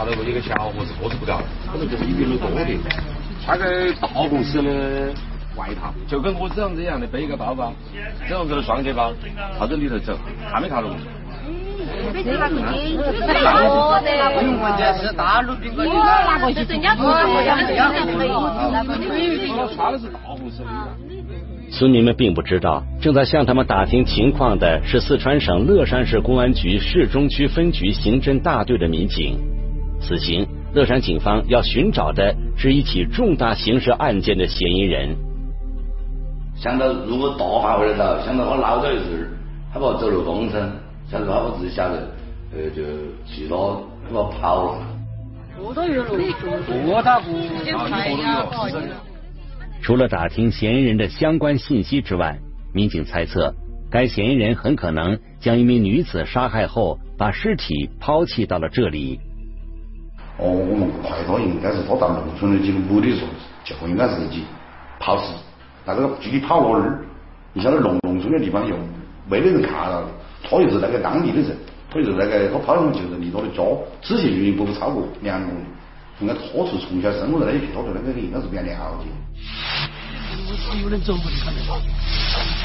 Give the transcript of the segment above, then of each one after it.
看到过一个小伙子，个子不高，可能就是一米多的，穿个大公司的外套，就跟我这样子一样的，背一个包包，这样子的双肩包，朝着里头走，看没看到过？没看到过，我的，我这是大陆宾馆的，我拿过去，人家说我要这样可以，那个你穿的是大红色的。村民们并不知道，正在向他们打听情况的是四川省乐山市公安局市中区分局刑侦大队的民警。此行，乐山警方要寻找的是一起重大刑事案件的嫌疑人。想到如果大范围的找，想到我老早就是，他把走漏风声，想到他把自己晓得，呃，就其他他把跑了。我都有了？多大不？除了打听嫌疑人的相关信息之外，民警猜测，该嫌疑人很可能将一名女子杀害后，把尸体抛弃到了这里。哦，我们怀疑应该是他到农村的几个目的时候，就应该是去抛尸。那个具体跑哪儿？你晓得农农村的地方又没得人看到，他又是那个当地的人，他就是那个他跑的就是离他的家直线距离不超过两公里。应该他是从小生活在那一片，他对那个应该是比较了解。有人走过的，看到吗？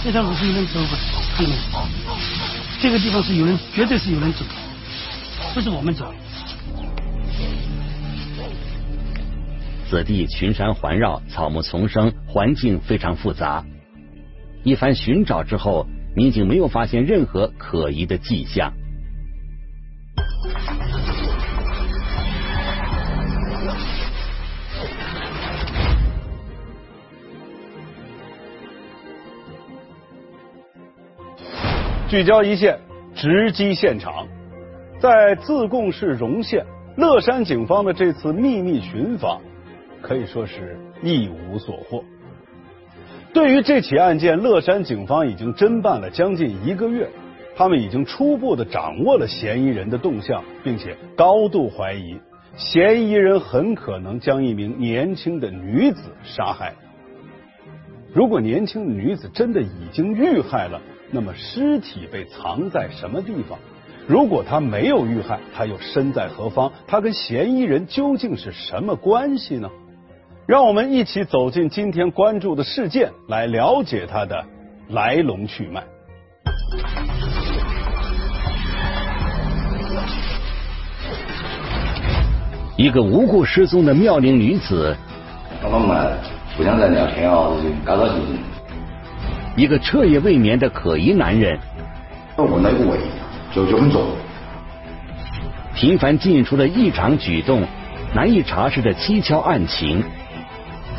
这条路是有人走过的，看到吗？这个地方是有人，绝对是有人走，不是我们走。此地群山环绕，草木丛生，环境非常复杂。一番寻找之后，民警没有发现任何可疑的迹象。聚焦一线，直击现场。在自贡市荣县，乐山警方的这次秘密寻访可以说是一无所获。对于这起案件，乐山警方已经侦办了将近一个月，他们已经初步的掌握了嫌疑人的动向，并且高度怀疑嫌疑人很可能将一名年轻的女子杀害。如果年轻女子真的已经遇害了，那么尸体被藏在什么地方？如果她没有遇害，她又身在何方？她跟嫌疑人究竟是什么关系呢？让我们一起走进今天关注的事件，来了解它的来龙去脉。一个无故失踪的妙龄女子，刚刚们互相在聊天啊，高高兴兴。一个彻夜未眠的可疑男人，我问了一个位，就就很重。频繁进出的异常举动，难以查实的蹊跷案情，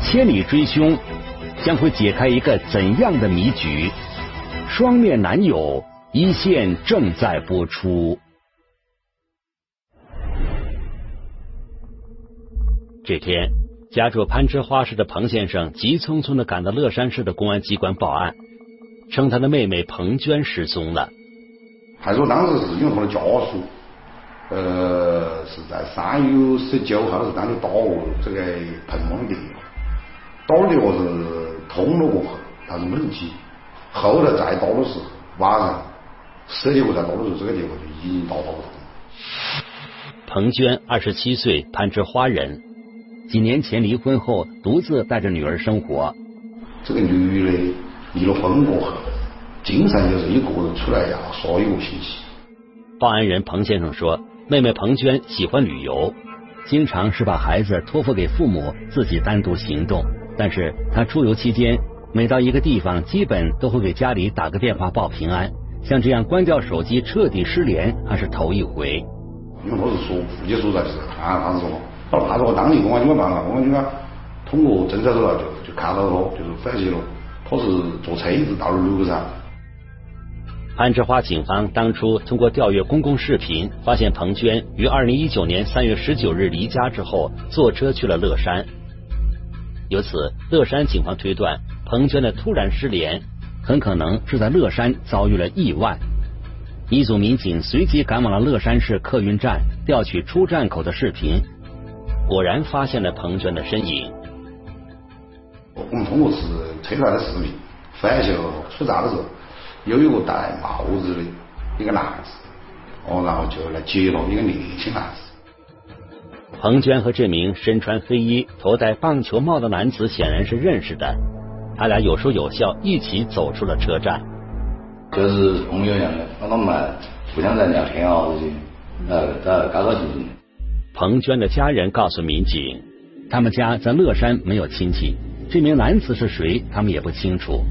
千里追凶将会解开一个怎样的谜局？双面男友一线正在播出。这天，家住攀枝花市的彭先生急匆匆的赶到乐山市的公安机关报案。称他的妹妹彭娟失踪了。还说当时是因为他的家属，呃，是在三月十九号是当天打我这个彭某的电话，打的电话是通了过后，但是没人接。后来再打的时候，晚上十点过再打的时候，这个电话就已经打不通。彭娟二十七岁，攀枝花人，几年前离婚后独自带着女儿生活。这个女的。离了婚过后，经常就是一个人出来要耍一个星期。报案人彭先生说，妹妹彭娟喜欢旅游，经常是把孩子托付给父母，自己单独行动。但是他出游期间，每到一个地方，基本都会给家里打个电话报平安。像这样关掉手机、彻底失联，还是头一回。因为我是说户籍所在地看他是说，他说我当地公安机关办了，公安机关通过侦查手段就就看到了，就是反击了。他是坐车子到了路上。攀枝花警方当初通过调阅公共视频，发现彭娟于二零一九年三月十九日离家之后，坐车去了乐山。由此，乐山警方推断，彭娟的突然失联，很可能是在乐山遭遇了意外。一组民警随即赶往了乐山市客运站，调取出站口的视频，果然发现了彭娟的身影。我们通过是车上的视频，发现出站的时候，有一个戴帽子的一个男子，哦，然后就来接了一个年轻男子。彭娟和这名身穿黑衣、头戴棒球帽的男子显然是认识的，他俩有说有笑，一起走出了车站。就是朋友一样的，那他们互相在聊天啊这些，呃，在高高兴兴。彭娟的家人告诉民警，他们家在乐山没有亲戚，这名男子是谁，他们也不清楚。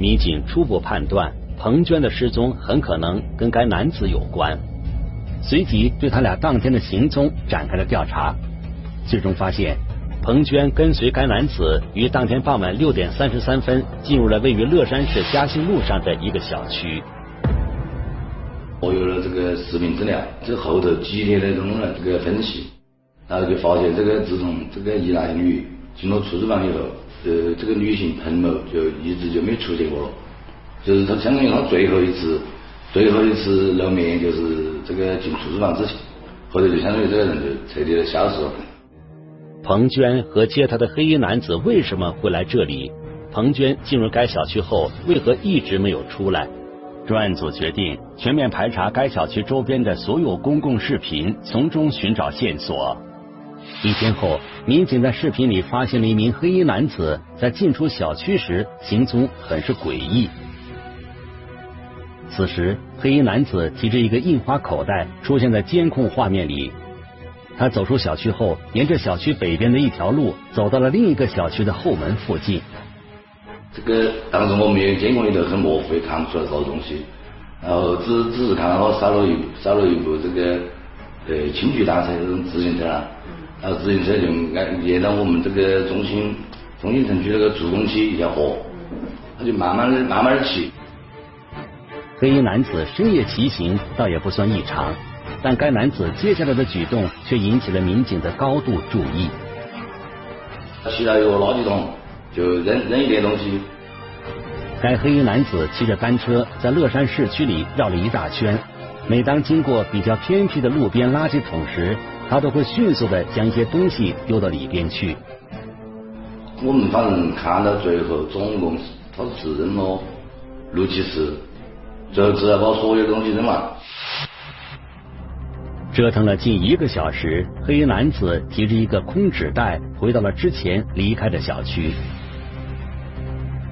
民警初步判断，彭娟的失踪很可能跟该男子有关。随即对他俩当天的行踪展开了调查，最终发现彭娟跟随该男子于当天傍晚六点三十三分进入了位于乐山市嘉兴路上的一个小区。我有了这个视频资料，这后头激烈的这种这个分析，然后就发现这个自从这个一男一女进了出租房以后，呃，这个女性彭某就一直就没出现过了，就是她相当于他最后一次。最后一次露面就是这个进出租房之前，后头就相当于这个人就彻底的消失了。彭娟和接她的黑衣男子为什么会来这里？彭娟进入该小区后为何一直没有出来？专案组决定全面排查该小区周边的所有公共视频，从中寻找线索。一天后，民警在视频里发现了一名黑衣男子在进出小区时行踪很是诡异。此时，黑衣男子提着一个印花口袋出现在监控画面里。他走出小区后，沿着小区北边的一条路走到了另一个小区的后门附近。这个当时我们也监控里头很模糊，也看不出来啥东西。然后只只是看到他少了一少了一部这个呃轻距单车这种自行车啊，然后自行车就挨沿到我们这个中心中心城区那个助攻区一条河，他就慢慢的慢慢的骑。黑衣男子深夜骑行倒也不算异常，但该男子接下来的举动却引起了民警的高度注意。骑到一个垃圾桶，就扔扔一点东西。该黑衣男子骑着单车在乐山市区里绕了一大圈，每当经过比较偏僻的路边垃圾桶时，他都会迅速的将一些东西丢到里边去。我们反正看到最后，总共他是扔了六七次。就只要把所有东西扔了。折腾了近一个小时，黑衣男子提着一个空纸袋回到了之前离开的小区。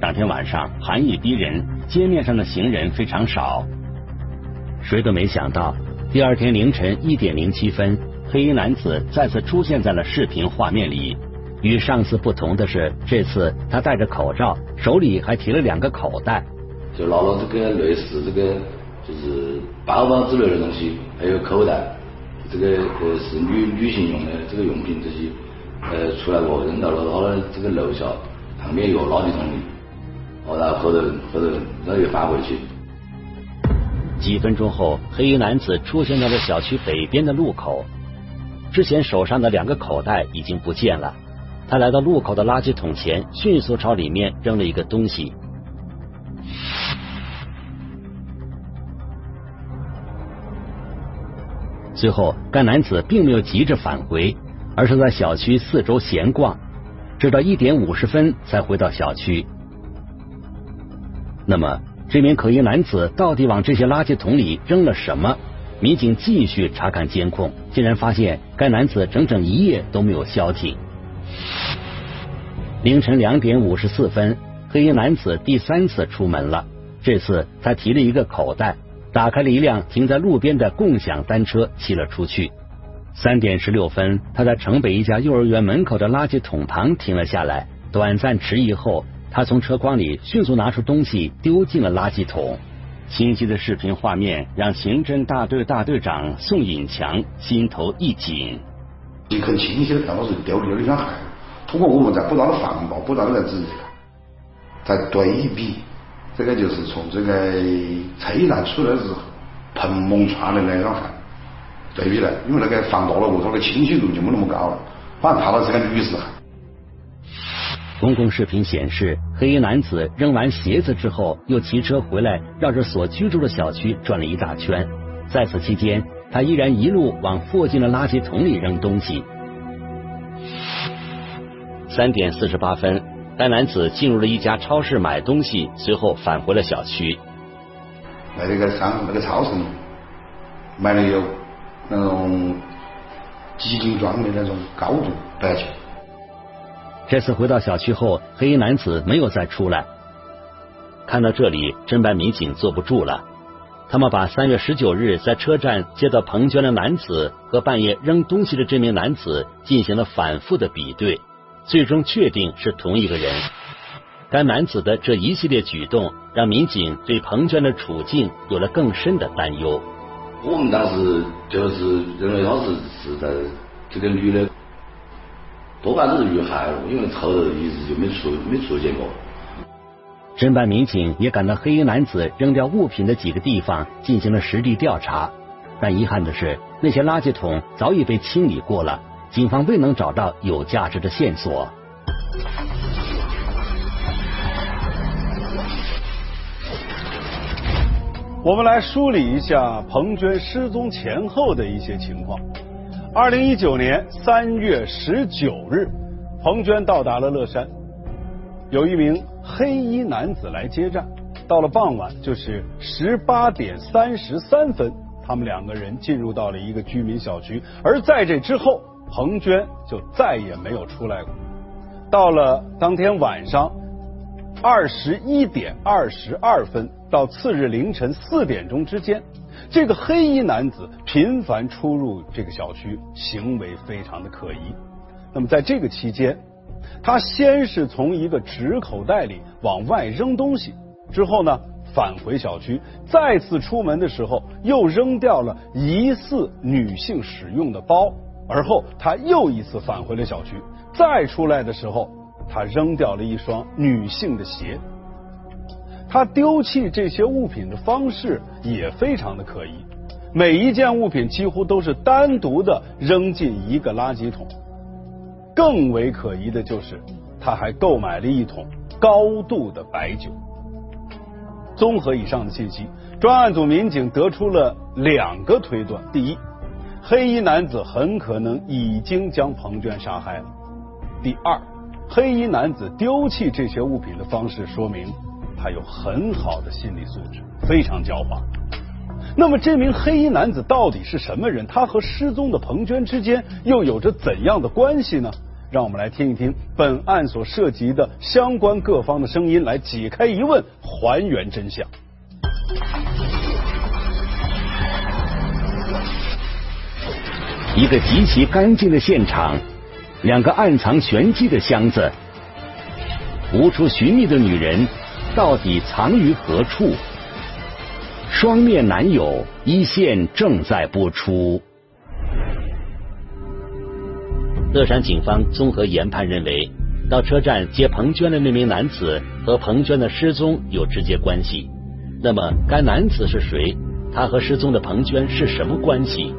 当天晚上寒意逼人，街面上的行人非常少。谁都没想到，第二天凌晨一点零七分，黑衣男子再次出现在了视频画面里。与上次不同的是，这次他戴着口罩，手里还提了两个口袋。就拿了这个类似这个就是包包之类的东西，还有口袋，这个呃是女女性用的这个用品这些，呃出来过扔到了他的这个楼下旁边一个垃圾桶里，哦然后后头后头然后又返回去。几分钟后，黑衣男子出现在了小区北边的路口，之前手上的两个口袋已经不见了。他来到路口的垃圾桶前，迅速朝里面扔了一个东西。最后，该男子并没有急着返回，而是在小区四周闲逛，直到一点五十分才回到小区。那么，这名可疑男子到底往这些垃圾桶里扔了什么？民警继续查看监控，竟然发现该男子整整一夜都没有消停。凌晨两点五十四分，黑衣男子第三次出门了，这次他提了一个口袋。打开了一辆停在路边的共享单车，骑了出去。三点十六分，他在城北一家幼儿园门口的垃圾桶旁停了下来，短暂迟疑后，他从车筐里迅速拿出东西丢进了垃圾桶。清晰的视频画面让刑侦大队大队长宋引强心头一紧。你很清晰的看到是丢了一双鞋，通过我们在不断的放报、不断的在仔细看，在对比。这个就是从这个车站出来时蓬蒙穿的那双鞋对比来，因为那个放大了我，它的清晰度就没那么高了。反正看到是个女士。公共视频显示，黑衣男子扔完鞋子之后，又骑车回来，绕着所居住的小区转了一大圈。在此期间，他依然一路往附近的垃圾桶里扔东西。三点四十八分。该男子进入了一家超市买东西，随后返回了小区。在这个商那个超市里，买了有那种极精装的那种高度白酒。这次回到小区后，黑衣男子没有再出来。看到这里，侦办民警坐不住了。他们把三月十九日在车站接到彭娟的男子和半夜扔东西的这名男子进行了反复的比对，最终确定是同一个人。该男子的这一系列举动，让民警对彭娟的处境有了更深的担忧。我们当时就是认为他是是在这个女的，多半都是遇害了，因为后头一直就没出没出现过。侦办民警也赶到黑衣男子扔掉物品的几个地方进行了实地调查，但遗憾的是，那些垃圾桶早已被清理过了，警方未能找到有价值的线索。我们来梳理一下彭娟失踪前后的一些情况。二零一九年三月十九日，彭娟到达了乐山。有一名黑衣男子来接站，到了傍晚，就是十八点三十三分，他们两个人进入到了一个居民小区，而在这之后，彭娟就再也没有出来过。到了当天晚上二十一点二十二分到次日凌晨四点钟之间，这个黑衣男子频繁出入这个小区，行为非常的可疑。那么在这个期间，他先是从一个纸口袋里往外扔东西，之后呢返回小区，再次出门的时候又扔掉了疑似女性使用的包，而后他又一次返回了小区，再出来的时候他扔掉了一双女性的鞋。他丢弃这些物品的方式也非常的可疑，每一件物品几乎都是单独的扔进一个垃圾桶。更为可疑的就是，他还购买了一桶高度的白酒。综合以上的信息，专案组民警得出了两个推断：第一，黑衣男子很可能已经将彭娟杀害了；第二，黑衣男子丢弃这些物品的方式，说明他有很好的心理素质，非常狡猾。那么，这名黑衣男子到底是什么人？他和失踪的彭娟之间又有着怎样的关系呢？让我们来听一听本案所涉及的相关各方的声音，来解开疑问，还原真相。一个极其干净的现场，两个暗藏玄机的箱子，无处寻觅的女人，到底藏于何处？双面男友一线正在播出。乐山警方综合研判认为，到车站接彭娟的那名男子和彭娟的失踪有直接关系。那么，该男子是谁？他和失踪的彭娟是什么关系？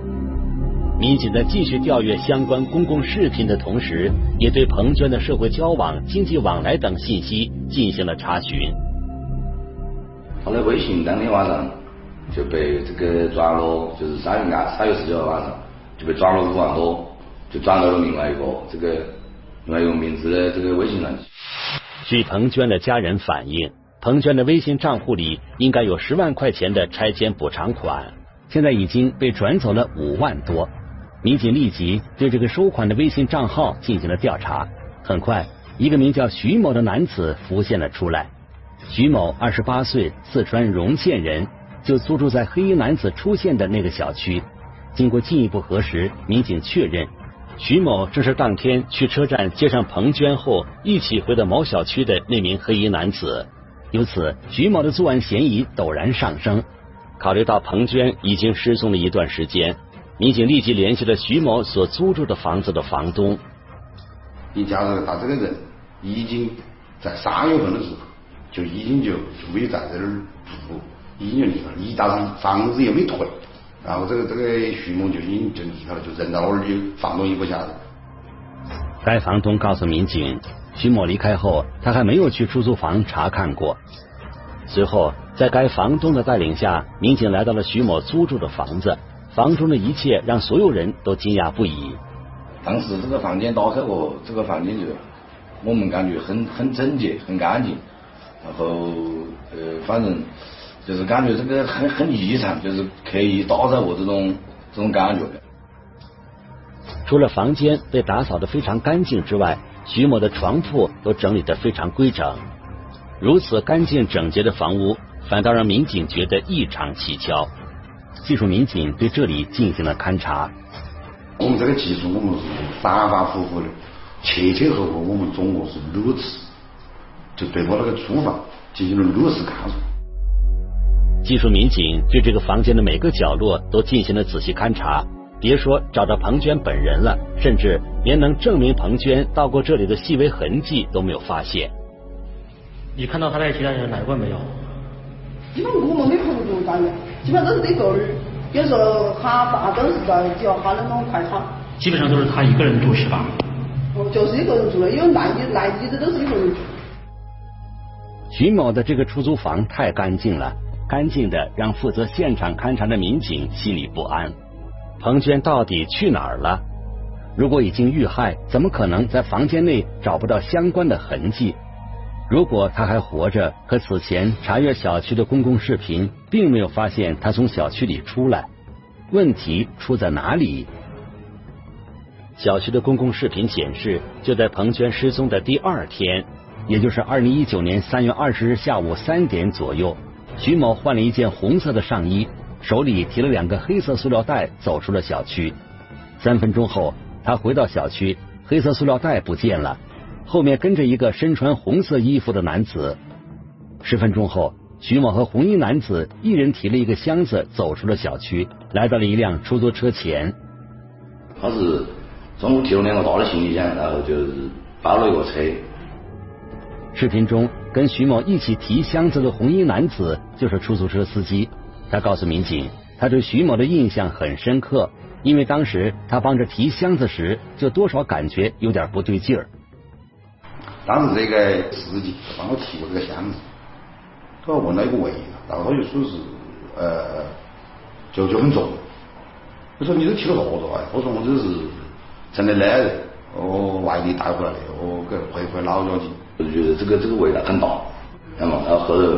民警在继续调阅相关公共视频的同时，也对彭娟的社会交往、经济往来等信息进行了查询。他的微信当天晚上就被这个转了，就是三月二三月十九号晚上就被转了五万多。就转到了另外一个这个另外一个名字的这个微信上。据彭娟的家人反映，彭娟的微信账户里应该有十万块钱的拆迁补偿款，现在已经被转走了五万多。民警立即对这个收款的微信账号进行了调查。很快，一个名叫徐某的男子浮现了出来。徐某二十八岁，四川荣县人，就租住在黑衣男子出现的那个小区。经过进一步核实，民警确认。徐某正是当天去车站接上彭娟后一起回到某小区的那名黑衣男子，由此徐某的作案嫌疑陡然上升。考虑到彭娟已经失踪了一段时间，民警立即联系了徐某所租住的房子的房东。你假如他这个人已经在三月份的时候就已经就没有在这儿住，已经就离了，一打上房子也没退。然后这个这个徐某就已经就离开了，就扔到那儿，就房东也不晓得。该房东告诉民警，徐某离开后，他还没有去出租房查看过。随后，在该房东的带领下，民警来到了徐某租住的房子。房中的一切让所有人都惊讶不已。当时这个房间打开过，这个房间就我们感觉很很整洁、很干净。然后呃，反正就是感觉这个很很异常，就是刻意打扫过这种这种感觉的。除了房间被打扫的非常干净之外，徐某的床铺都整理的非常规整。如此干净整洁的房屋，反倒让民警觉得异常蹊跷。技术民警对这里进行了勘查。我们这个技术，我们是反反复复的，前前后后，我们总共是六次，就对我那个厨房进行了六次勘查。技术民警对这个房间的每个角落都进行了仔细勘查，别说找到彭娟本人了，甚至连能证明彭娟到过这里的细微痕迹都没有发现。你看到他带其他人来过没有？因为我们没碰过大人，基本上都是这个人，有时候他爸都是在叫他那种快餐。基本上都是他一个人住是吧？哦，就是一个人住的，因为来的来的都是一个人住。徐某的这个出租房太干净了。干净的让负责现场勘查的民警心里不安。彭娟到底去哪儿了？如果已经遇害，怎么可能在房间内找不到相关的痕迹？如果他还活着，可此前查阅小区的公共视频，并没有发现他从小区里出来。问题出在哪里？小区的公共视频显示，就在彭娟失踪的第二天，也就是二零一九年三月二十日下午三点左右。徐某换了一件红色的上衣，手里提了两个黑色塑料袋，走出了小区。三分钟后，他回到小区，黑色塑料袋不见了，后面跟着一个身穿红色衣服的男子。十分钟后，徐某和红衣男子一人提了一个箱子走出了小区，来到了一辆出租车前。他是中午提了两个大的行李箱，然后就是包了一个车。视频中跟徐某一起提箱子的红衣男子就是出租车司机。他告诉民警，他对徐某的印象很深刻，因为当时他帮着提箱子时，就多少感觉有点不对劲儿。当时这个司机帮我提过这个箱子，他问了一个位，然后他就说是呃，就就很重。我说你都提了啥子啊？我说我这是城里来人，我外地带回来的，我给回回老家去。我就觉得这个这个味道很大，那么然后后头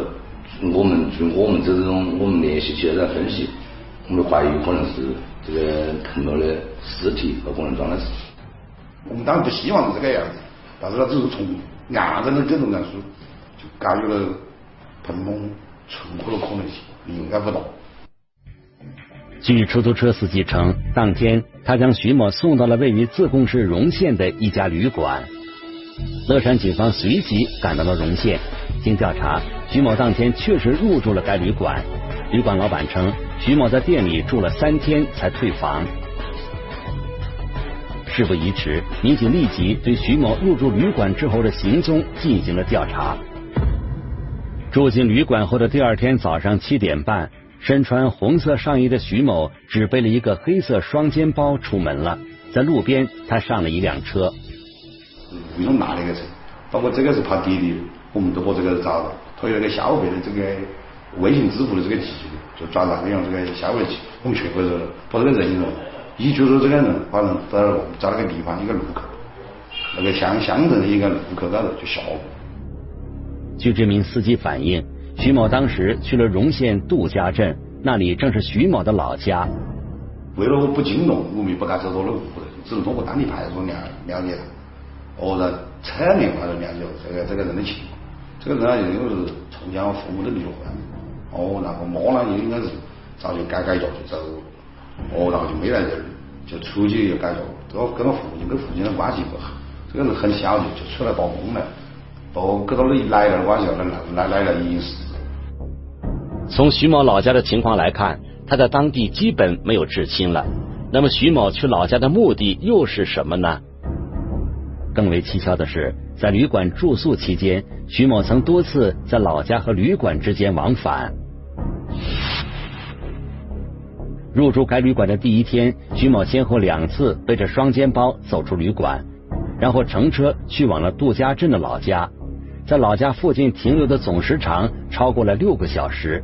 我们就我们这种我们联系起来在分析，我们怀疑可能是这个碰到的尸体和可能装的是。我们当然不希望是这个样子，但是他只是从案证的这种来说，就感觉了彭某存活的可能性应该不大。据出租车司机称，当天他将徐某送到了位于自贡市荣县的一家旅馆。乐山警方随即赶到了荣县，经调查，徐某当天确实入住了该旅馆。旅馆老板称，徐某在店里住了三天才退房。事不宜迟，民警立即对徐某入住旅馆之后的行踪进行了调查。住进旅馆后的第二天早上七点半，身穿红色上衣的徐某只背了一个黑色双肩包出门了。在路边，他上了一辆车。为什么拿那个车？包括这个是他爹的，我们都把这个找到。他有那个消费的这个微信支付的这个技术，就转让用这个消费。我们全部是，把这个人一人，一觉得这个人反正在在那个地方一个路口，那个乡乡镇的一个路口高头就下过。据这名司机反映，徐某当时去了荣县杜家镇，那里正是徐某的老家。为了我不惊动，我们不敢走他的屋头，只能通过当地派出所了了解他。哦，在侧面话就了解这个这个人的情况。这个人呢，因为是从小父母都离了婚，哦，然后妈呢也，应该是早就改改嫁就走，哦，然后就没来这儿，就出去又改嫁，跟跟他父亲跟父亲的关系不好。这个人很小就就出来打工了，哦跟他的奶的关系，奶奶奶已经是。从徐某老家的情况来看，他在当地基本没有至亲了。那么徐某去老家的目的又是什么呢？更为蹊跷的是，在旅馆住宿期间，徐某曾多次在老家和旅馆之间往返。入住该旅馆的第一天，徐某先后两次背着双肩包走出旅馆，然后乘车去往了杜家镇的老家，在老家附近停留的总时长超过了六个小时。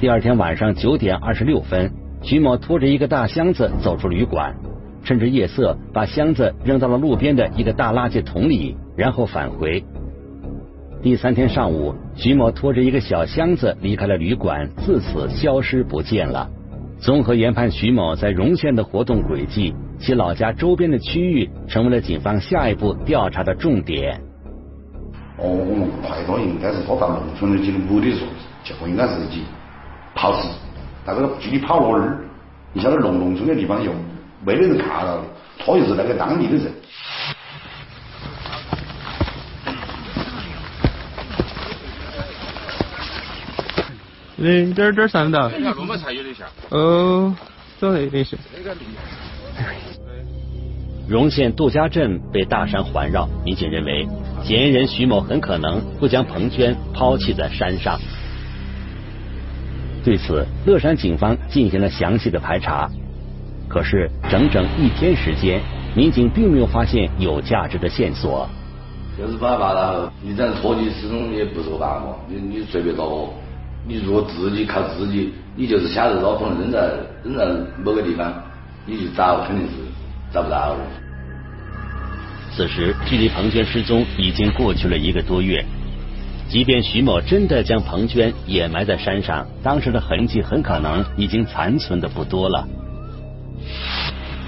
第二天晚上九点二十六分，徐某拖着一个大箱子走出旅馆。趁着夜色，把箱子扔到了路边的一个大垃圾桶里，然后返回。第三天上午，徐某拖着一个小箱子离开了旅馆，自此消失不见了。综合研判徐某在荣县的活动轨迹，其老家周边的区域成为了警方下一步调查的重点。哦，我们怀疑应该是他到农村的几个目的时候，结果应该是去跑尸，但是具体跑哪儿，你晓得农农村的地方又没得人看到的，他又是那个当地的人。哎，这儿这儿看到。那路么才有点像。哦，走那边是。荣县杜家镇被大山环绕，民警认为嫌疑人徐某很可能会将彭娟抛弃在山上。对此，乐山警方进行了详细的排查，可是整整一天时间，民警并没有发现有价值的线索。就是把把了，你这样拖你始终也不是个办法，你你随便找个。你如果自己靠自己，你就是晓得老可能扔在扔在某个地方，你去找肯定是找不到的。此时距离彭娟失踪已经过去了一个多月，即便徐某真的将彭娟掩埋在山上，当时的痕迹很可能已经残存的不多了。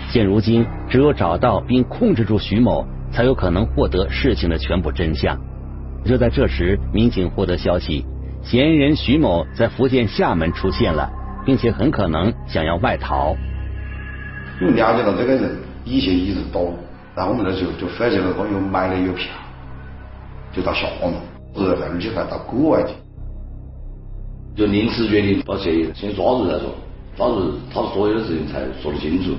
现如今，只有找到并控制住徐某，才有可能获得事情的全部真相。就在这时，民警获得消息。嫌疑人徐某在福建厦门出现了，并且很可能想要外逃。因为了解到这个人以前一直躲，然后我们那时候就发现了他又买了一个票，就到厦门，而且还到国外去。就临时决定把嫌疑人先抓住再说，抓住他所有的事情才说得清楚。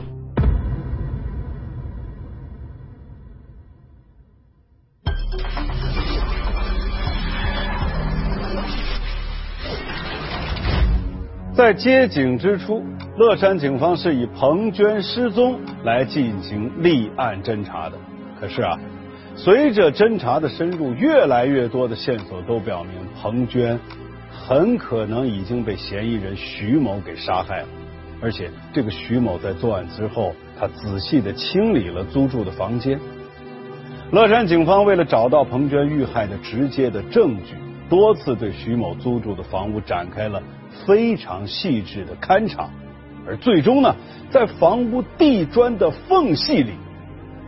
在接警之初，乐山警方是以彭娟失踪来进行立案侦查的。可是啊，随着侦查的深入，越来越多的线索都表明，彭娟很可能已经被嫌疑人徐某给杀害了。而且，这个徐某在作案之后，他仔细的清理了租住的房间。乐山警方为了找到彭娟遇害的直接的证据，多次对徐某租住的房屋展开了。非常细致的勘查，而最终呢，在房屋地砖的缝隙里，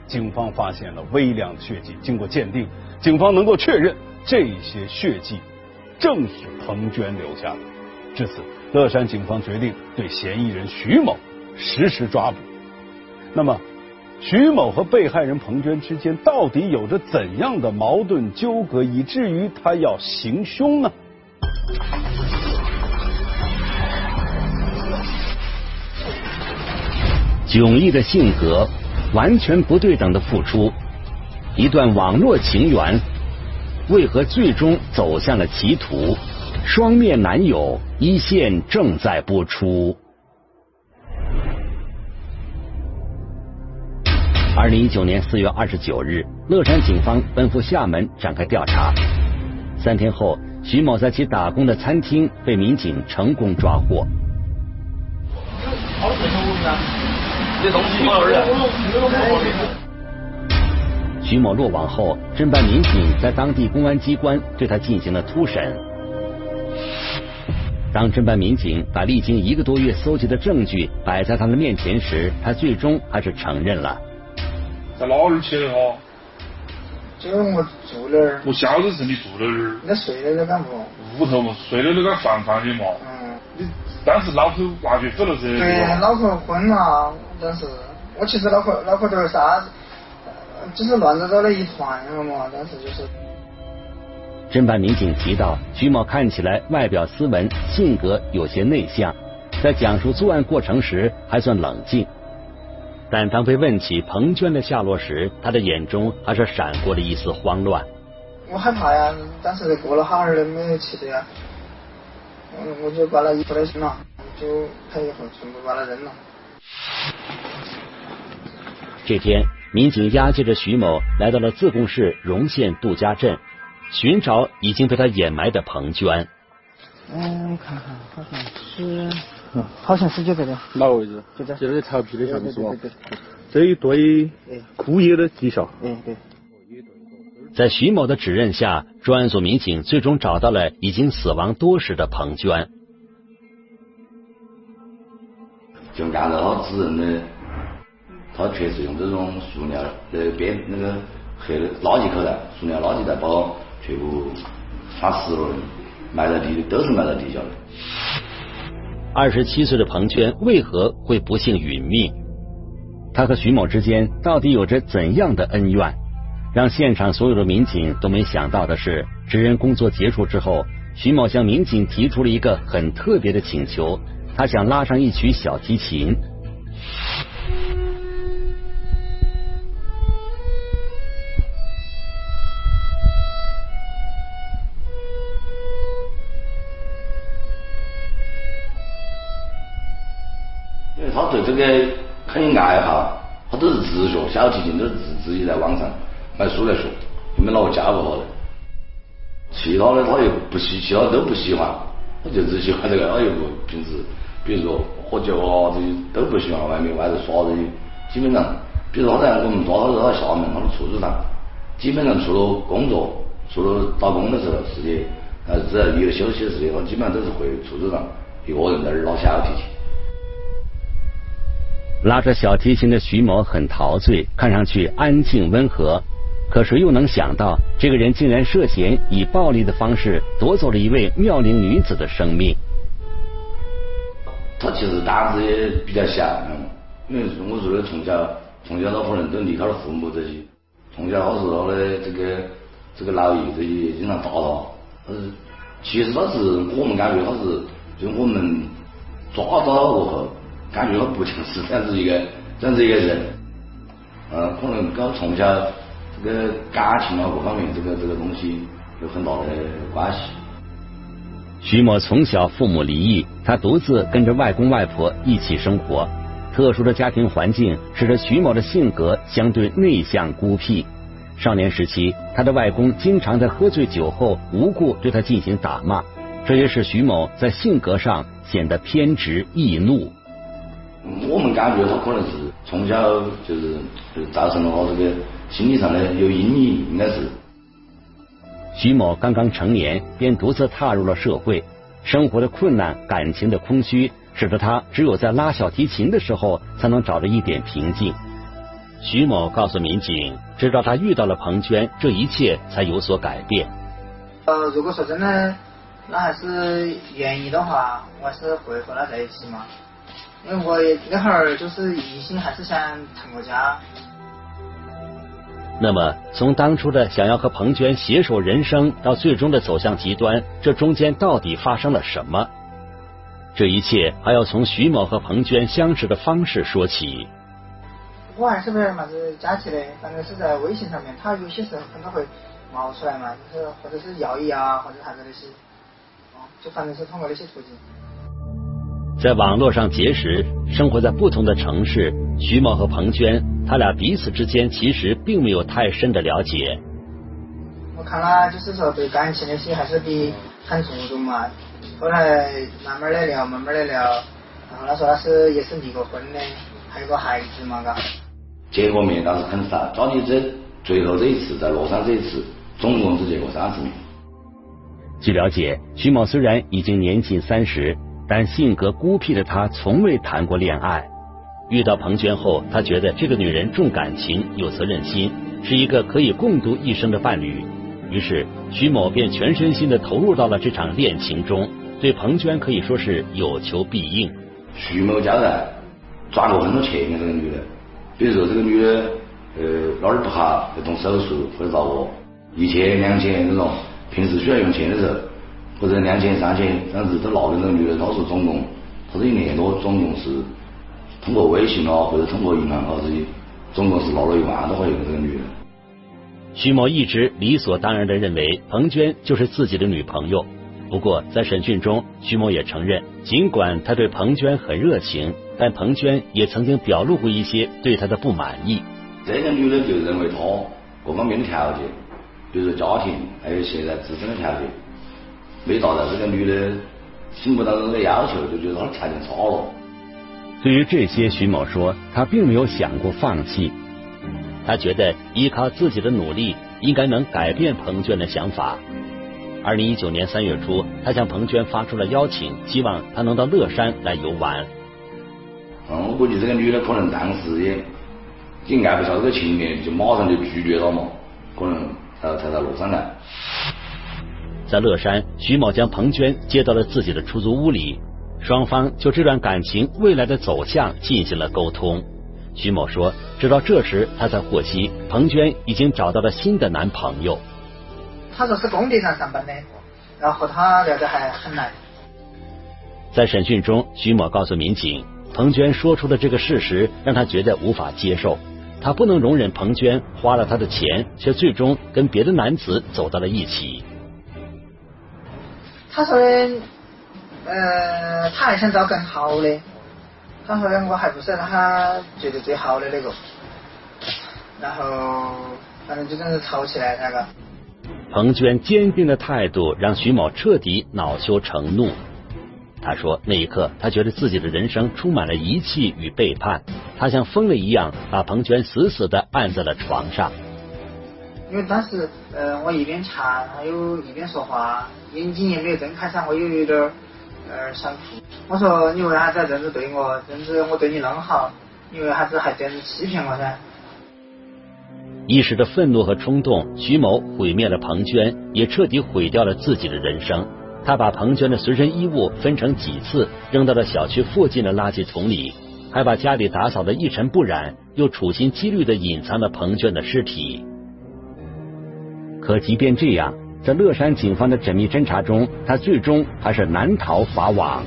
警方发现了微量的血迹。经过鉴定，警方能够确认这些血迹正是彭娟留下的。至此，乐山警方决定对嫌疑人徐某实施抓捕。那么，徐某和被害人彭娟之间到底有着怎样的矛盾纠葛，以至于他要行凶呢？迥异的性格，完全不对等的付出，一段网络情缘，为何最终走向了歧途？双面男友一线正在播出。二零一九年四月二十九日，乐山警方奔赴厦门展开调查。三天后，徐某在其打工的餐厅被民警成功抓获。这东西放哪儿了？徐某落网后，侦办民警在当地公安机关对他进行了突审。当侦办民警把历经一个多月搜集的证据摆在他的面前时，他最终还是承认了。在哪儿去的哈？这个我住那儿。我晓得是你住那儿。那睡的那个不？屋头嘛，睡的那个房房里嘛。嗯。你当时脑壳完全走了噻。对，脑壳昏了。但是，我其实脑壳脑壳头啥，就是乱糟糟的一团了嘛。当时就是。侦办民警提到，徐某看起来外表斯文，性格有些内向，在讲述作案过程时还算冷静。但当被问起彭娟的下落时，他的眼中还是闪过了一丝慌乱。我害怕呀，但是过了好儿都没有气的呀，我我就把那衣服都扔了，就他以后全部把它扔了。这天，民警押解着徐某来到了自贡市荣县杜家镇，寻找已经被他掩埋的彭娟。嗯，我看看，好像是，好像是就这个。哪个位置？就这。就在草皮的下面是吧？对对对。这一堆枯叶的迹象。嗯，对。在徐某的指认下，专案组民警最终找到了已经死亡多时的彭娟。就按照他指认的，他确实用这种塑料的边那个黑的垃圾口袋、塑料垃圾袋包全部插实了，埋在地，都是埋在地下的。二十七岁的彭娟为何会不幸殒命？他和徐某之间到底有着怎样的恩怨？让现场所有的民警都没想到的是，指认工作结束之后，徐某向民警提出了一个很特别的请求，他想拉上一曲小提琴。因为他对这个很有爱好，他都是自学小提琴，都是自自己在网上买书来学，又没哪个教过他的。其他的他又不喜，其他都不喜欢，他就只喜欢这个。他又不平时，比如说喝酒啊这些都不喜欢，外面外头耍这些。基本上，比如他在我们抓他在厦门，他的出租上，基本上除了工作，除了打工的时候时间，呃，只要一有休息的时间，他基本上都是回出租上一个人在那儿拉小提琴。拉着小提琴的徐某很陶醉，看上去安静温和。可谁又能想到，这个人竟然涉嫌以暴力的方式夺走了一位妙龄女子的生命？他其实胆子也比较小，因为我说的从小从小他可能都离开了父母这些，从小他是他的这个这个老姨这些经常打他，但是其实他是我们感觉他是就我们抓到他过后，感觉他不像是这样子一个这样子一个人，呃，可能跟从小。这个感情啊，各方面，这个这个东西有很大的关系。徐某从小父母离异，他独自跟着外公外婆一起生活。特殊的家庭环境使得徐某的性格相对内向孤僻。少年时期，他的外公经常在喝醉酒后无故对他进行打骂，这也使徐某在性格上显得偏执易怒。我们感觉他可能是从小就是就造成了他这个。心理上呢有阴影，应该是。徐某刚刚成年，便独自踏入了社会，生活的困难、感情的空虚，使得他只有在拉小提琴的时候，才能找到一点平静。徐某告诉民警，直到他遇到了彭娟，这一切才有所改变。呃，如果说真的，那还是愿意的话，我还是会和他在一起嘛。因为我那会儿就是一心还是想成个家。那么，从当初的想要和彭娟携手人生，到最终的走向极端，这中间到底发生了什么？这一切还要从徐某和彭娟相识的方式说起。我还是不是么子加起的，反正是在微信上面，他有些时候可能会冒出来嘛，就是或者是要一啊，或者啥子那些，哦，就反正是通过那些途径。在网络上结识，生活在不同的城市，徐某和彭娟，他俩彼此之间其实并没有太深的了解。我看他就是说对感情那些还是比很注重嘛，后来慢慢的聊，慢慢的聊，然后他说他是也是离过婚的，还有个孩子嘛，嘎。见过面倒是很少，到底这最后这一次在乐山这一次，总共只见过三次面。据了解，徐某虽然已经年近三十。但性格孤僻的他从未谈过恋爱。遇到彭娟后，他觉得这个女人重感情、有责任心，是一个可以共度一生的伴侣。于是，徐某便全身心的投入到了这场恋情中，对彭娟可以说是有求必应。徐某交代，赚过很多钱的这个女的，比如说这个女的，呃，哪儿不好要动手术或者咋个，一千两千这种，平时需要用钱的时候。或者两千三千这样子都拿给那个女的，他说总共，他这一年多总共是通过微信啊，或者通过银行啊这些，总共是拿了一万多块钱这个女的。徐某一直理所当然的认为彭娟就是自己的女朋友。不过在审讯中，徐某也承认，尽管他对彭娟很热情，但彭娟也曾经表露过一些对他的不满意。这个女的就认为他各方面的条件，比如说家庭，还有现在自身的条件。没达到这个女的心目当中的要求，就觉得她条件差了。对于这些，徐某说他并没有想过放弃。他觉得依靠自己的努力，应该能改变彭娟的想法。二零一九年三月初，他向彭娟发出了邀请，希望她能到乐山来游玩。嗯，我估计这个女的可能当时也也按不上这个情面，就马上就拒绝了嘛，可能才才到乐山来。在乐山，徐某将彭娟接到了自己的出租屋里，双方就这段感情未来的走向进行了沟通。徐某说，直到这时他才获悉彭娟已经找到了新的男朋友。他说是工地上上班的，然后和他聊得还很来。在审讯中，徐某告诉民警，彭娟说出的这个事实让他觉得无法接受，他不能容忍彭娟花了他的钱，却最终跟别的男子走到了一起。他说的，呃，他还想找更好的。他说的我还不是他觉得最好的那个。然后，反正就真是吵起来那个。彭娟坚定的态度让徐某彻底恼羞成怒。他说，那一刻他觉得自己的人生充满了遗弃与背叛，他像疯了一样把彭娟死死的按在了床上。因为当时，呃，我一边掐，还有一边说话，眼睛也没有睁开噻，我又有点呃想哭。我说你为啥子要这样子对我？这样子我对你那么好，你为啥子还这样子欺骗我噻？一时的愤怒和冲动，徐某毁灭了彭娟，也彻底毁掉了自己的人生。他把彭娟的随身衣物分成几次，扔到了小区附近的垃圾桶里，还把家里打扫的一尘不染，又处心积虑的隐藏了彭娟的尸体。可即便这样，在乐山警方的缜密侦查中，他最终还是难逃法网。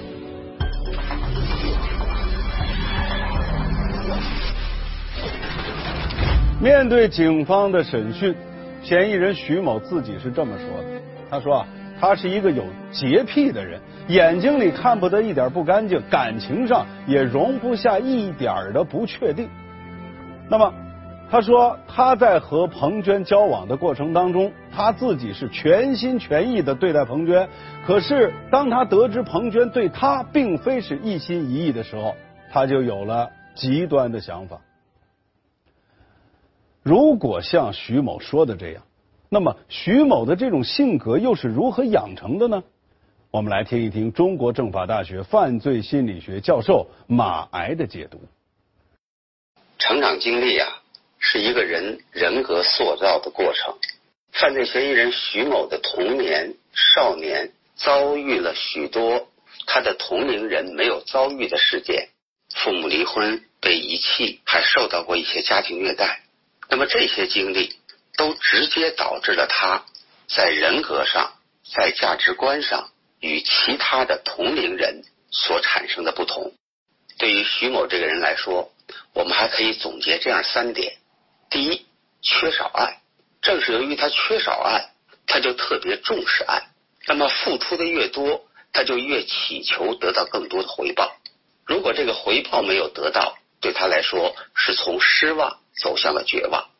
面对警方的审讯，嫌疑人徐某自己是这么说的：“他说啊，他是一个有洁癖的人，眼睛里看不得一点不干净，感情上也容不下一点的不确定。那么。”他说他在和彭娟交往的过程当中，他自己是全心全意的对待彭娟。可是当他得知彭娟对他并非是一心一意的时候，他就有了极端的想法。如果像徐某说的这样，那么徐某的这种性格又是如何养成的呢？我们来听一听中国政法大学犯罪心理学教授马癌的解读。成长经历啊。是一个人人格塑造的过程。犯罪嫌疑人徐某的童年、少年遭遇了许多他的同龄人没有遭遇的事件，父母离婚、被遗弃，还受到过一些家庭虐待。那么这些经历都直接导致了他在人格上、在价值观上与其他的同龄人所产生的不同。对于徐某这个人来说，我们还可以总结这样三点。第一，缺少爱，正是由于他缺少爱，他就特别重视爱。那么付出的越多，他就越祈求得到更多的回报。如果这个回报没有得到，对他来说是从失望走向了绝望。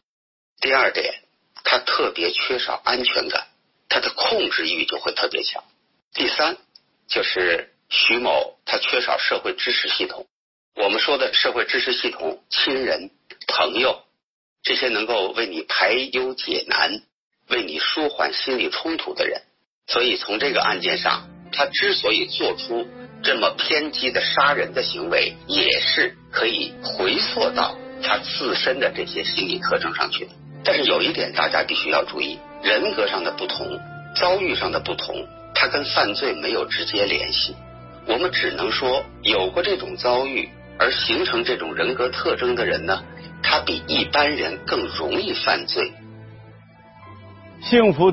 第二点，他特别缺少安全感，他的控制欲就会特别强。第三，就是徐某他缺少社会支持系统。我们说的社会支持系统，亲人、朋友。这些能够为你排忧解难、为你舒缓心理冲突的人，所以从这个案件上，他之所以做出这么偏激的杀人的行为，也是可以回溯到他自身的这些心理特征上去的。但是有一点大家必须要注意：人格上的不同、遭遇上的不同，它跟犯罪没有直接联系。我们只能说，有过这种遭遇而形成这种人格特征的人呢？他比一般人更容易犯罪。幸福。